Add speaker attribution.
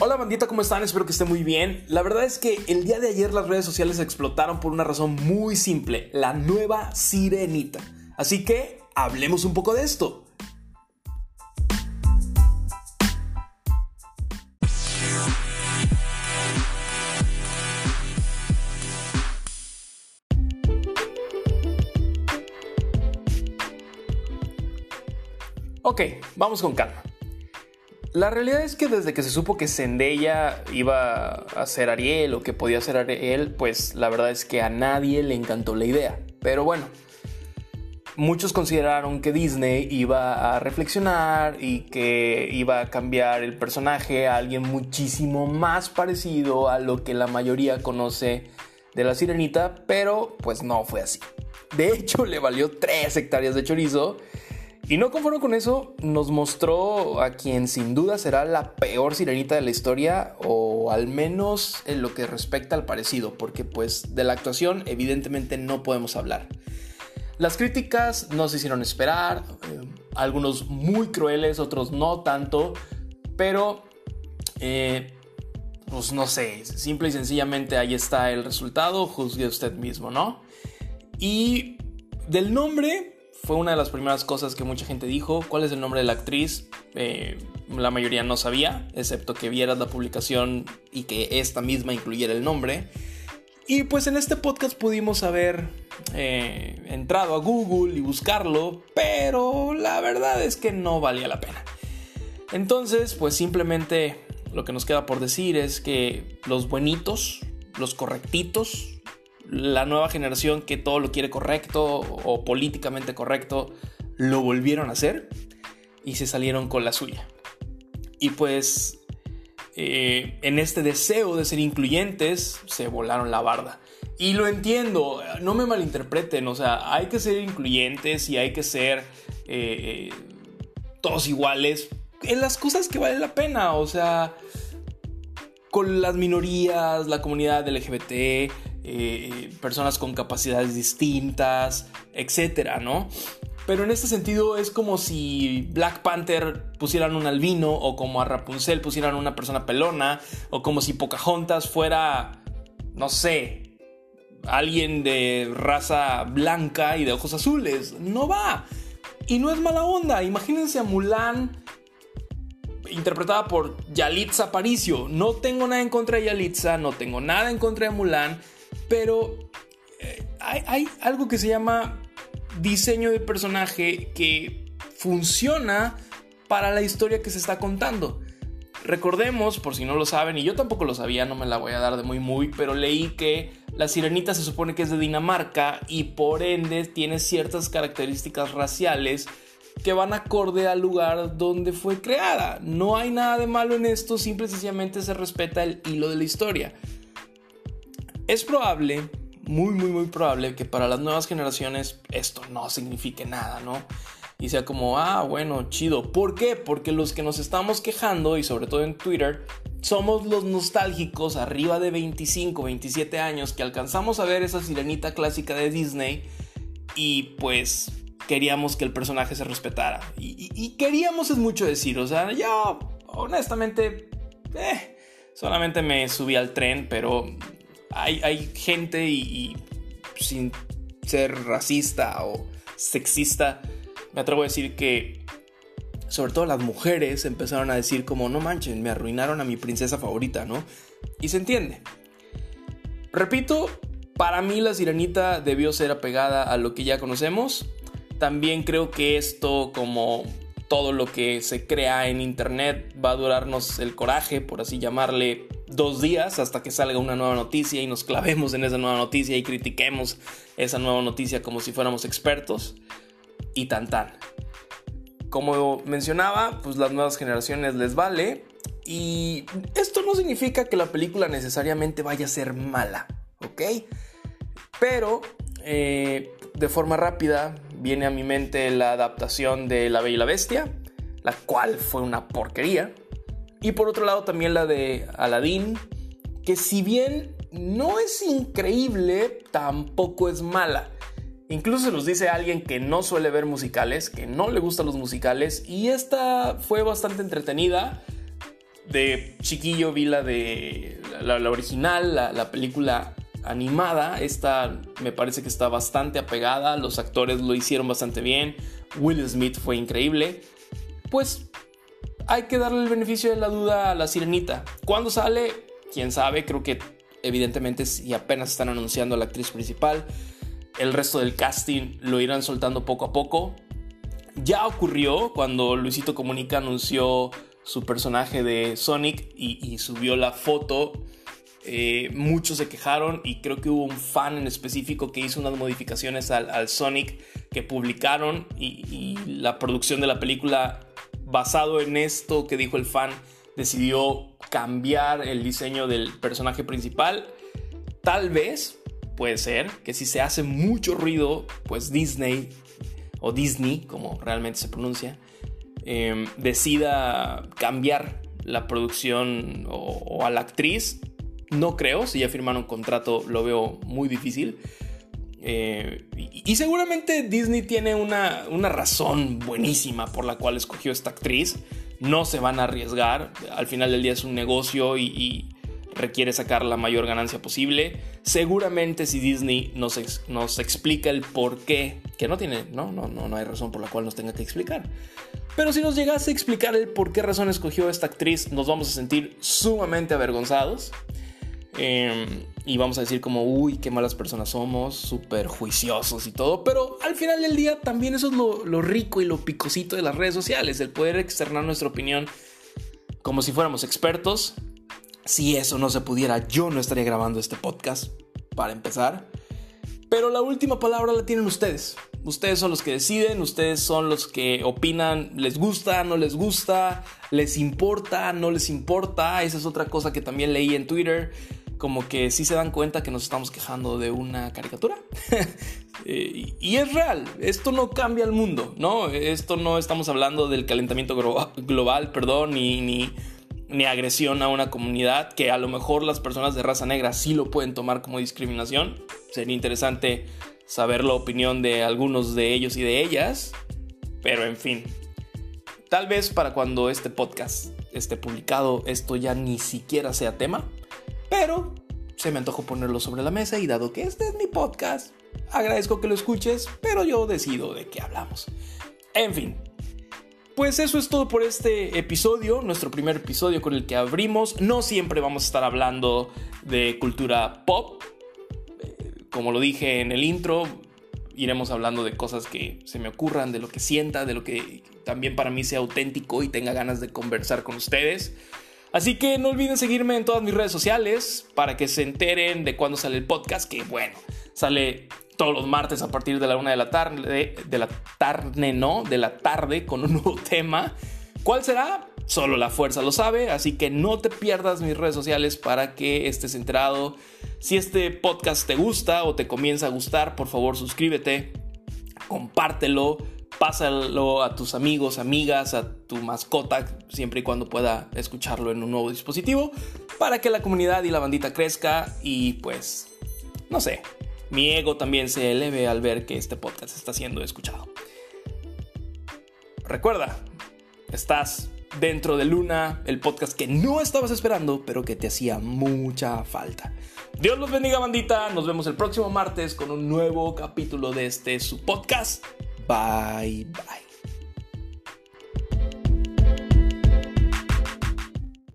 Speaker 1: Hola bandita, ¿cómo están? Espero que estén muy bien. La verdad es que el día de ayer las redes sociales explotaron por una razón muy simple, la nueva sirenita. Así que hablemos un poco de esto. Ok, vamos con calma. La realidad es que desde que se supo que Zendaya iba a ser Ariel o que podía ser Ariel, pues la verdad es que a nadie le encantó la idea. Pero bueno, muchos consideraron que Disney iba a reflexionar y que iba a cambiar el personaje a alguien muchísimo más parecido a lo que la mayoría conoce de la sirenita, pero pues no fue así. De hecho, le valió 3 hectáreas de chorizo y no conforme con eso, nos mostró a quien sin duda será la peor sirenita de la historia, o al menos en lo que respecta al parecido, porque pues de la actuación evidentemente no podemos hablar. Las críticas no se hicieron esperar, eh, algunos muy crueles, otros no tanto, pero eh, pues no sé, simple y sencillamente ahí está el resultado, juzgue usted mismo, ¿no? Y del nombre, fue una de las primeras cosas que mucha gente dijo. ¿Cuál es el nombre de la actriz? Eh, la mayoría no sabía, excepto que vieras la publicación y que esta misma incluyera el nombre. Y pues en este podcast pudimos haber eh, entrado a Google y buscarlo, pero la verdad es que no valía la pena. Entonces, pues simplemente lo que nos queda por decir es que los buenitos, los correctitos, la nueva generación que todo lo quiere correcto o políticamente correcto, lo volvieron a hacer y se salieron con la suya. Y pues eh, en este deseo de ser incluyentes se volaron la barda. Y lo entiendo, no me malinterpreten, o sea, hay que ser incluyentes y hay que ser eh, todos iguales en las cosas que valen la pena, o sea, con las minorías, la comunidad LGBT, eh, personas con capacidades distintas, etcétera, ¿no? Pero en este sentido es como si Black Panther pusieran un albino o como a Rapunzel pusieran una persona pelona o como si Pocahontas fuera, no sé, alguien de raza blanca y de ojos azules. No va. Y no es mala onda. Imagínense a Mulan interpretada por Yalitza Aparicio. No tengo nada en contra de Yalitza, no tengo nada en contra de Mulan. Pero eh, hay, algo que se llama diseño de personaje que funciona para la historia que se está contando. Recordemos, por si no lo saben, y yo tampoco lo sabía, no me la voy a dar de muy muy, pero leí que la sirenita se supone que es de Dinamarca y por ende tiene ciertas características raciales que van acorde al lugar donde fue creada. No hay nada de malo en esto, simple y sencillamente se respeta el hilo de la historia. Es probable, muy, muy, muy probable que para las nuevas generaciones esto no signifique nada, ¿no? Y sea como, ah, bueno, chido. ¿Por qué? Porque los que nos estamos quejando, y sobre todo en Twitter, somos los nostálgicos arriba de 25, 27 años que alcanzamos a ver esa sirenita clásica de Disney y pues queríamos que el personaje se respetara. Y, queríamos es mucho decir, o sea, yo honestamente, eh, solamente me subí al tren, pero hay, gente y, sin ser racista o sexista, me atrevo a decir que sobre todo las mujeres empezaron a decir como no manchen, me arruinaron a mi princesa favorita, ¿no? Y se entiende. Repito, para mí la sirenita debió ser apegada a lo que ya conocemos. También creo que esto, como todo lo que se crea en internet, va a durarnos el coraje, por así llamarle, dos días hasta que salga una nueva noticia y nos clavemos en esa nueva noticia y critiquemos esa nueva noticia como si fuéramos expertos y tan tan. Como mencionaba, pues las nuevas generaciones les vale y esto no significa que la película necesariamente vaya a ser mala, ¿ok? Pero eh, de forma rápida viene a mi mente la adaptación de La Bella y la Bestia, la cual fue una porquería. Y por otro lado también la de Aladdin, que si bien no es increíble, tampoco es mala. Incluso se nos dice alguien que no suele ver musicales, que no le gustan los musicales, y esta fue bastante entretenida, de chiquillo vi la de la, original, la, película animada. Esta me parece que está bastante apegada. Los actores lo hicieron bastante bien. Will Smith fue increíble. Pues hay que darle el beneficio de la duda a la sirenita. ¿Cuándo sale? Quién sabe. Creo que evidentemente si apenas están anunciando a la actriz principal. El resto del casting lo irán soltando poco a poco. Ya ocurrió cuando Luisito Comunica anunció su personaje de Sonic y, subió la foto. Eh, muchos se quejaron y creo que hubo un fan en específico que hizo unas modificaciones al, Sonic que publicaron y, la producción de la película basado en esto que dijo el fan decidió cambiar el diseño del personaje principal. Tal vez, puede ser, que si se hace mucho ruido, pues Disney o Disney, como realmente se pronuncia, Em, decida cambiar la producción o, a la actriz. No creo, si ya firmaron un contrato lo veo muy difícil. Eh, y, seguramente Disney tiene una, una, razón buenísima por la cual escogió esta actriz. No se van a arriesgar. Al final del día es un negocio y, requiere sacar la mayor ganancia posible. Seguramente si Disney nos, nos explica el por qué, que no tiene, no, no, no, no hay razón por la cual nos tenga que explicar. Pero si nos llegase a explicar el por qué razón escogió esta actriz, nos vamos a sentir sumamente avergonzados. Em, y vamos a decir como, uy, qué malas personas somos, súper juiciosos y todo. Pero al final del día también eso es lo, rico y lo picosito de las redes sociales, el poder externar nuestra opinión como si fuéramos expertos. Si eso no se pudiera, yo no estaría grabando este podcast, para empezar. Pero la última palabra la tienen ustedes. Ustedes son los que deciden, ustedes son los que opinan, les gusta, no les gusta, les importa, no les importa. Esa es otra cosa que también leí en Twitter. Como que sí se dan cuenta que nos estamos quejando de una caricatura. Eh, y es real, esto no cambia el mundo, ¿no? Esto no estamos hablando del calentamiento global, perdón, ni, ni, ni agresión a una comunidad, que a lo mejor las personas de raza negra sí lo pueden tomar como discriminación. Sería interesante saber la opinión de algunos de ellos y de ellas. Pero en fin, tal vez para cuando este podcast esté publicado esto ya ni siquiera sea tema. Pero se me antojó ponerlo sobre la mesa y dado que este es mi podcast, agradezco que lo escuches, pero yo decido de qué hablamos. En fin, pues eso es todo por este episodio, nuestro primer episodio con el que abrimos. No siempre vamos a estar hablando de cultura pop, como lo dije en el intro, iremos hablando de cosas que se me ocurran, de lo que sienta, de lo que también para mí sea auténtico y tenga ganas de conversar con ustedes. Así que no olviden seguirme en todas mis redes sociales para que se enteren de cuándo sale el podcast, que bueno, sale todos los martes a partir de la una de la tarde, de la tarde, no, de la tarde con un nuevo tema. ¿Cuál será? Solo la fuerza lo sabe, así que no te pierdas mis redes sociales para que estés enterado. Si este podcast te gusta o te comienza a gustar, por favor suscríbete, compártelo, pásalo a tus amigos, amigas, a tu mascota, siempre y cuando pueda escucharlo en un nuevo dispositivo, para que la comunidad y la bandita crezca y pues, no sé, mi ego también se eleve al ver que este podcast está siendo escuchado. Recuerda, estás dentro de Luna, el podcast que no estabas esperando, pero que te hacía mucha falta. Dios los bendiga, bandita. Nos vemos el próximo martes con un nuevo capítulo de este su podcast. Bye bye.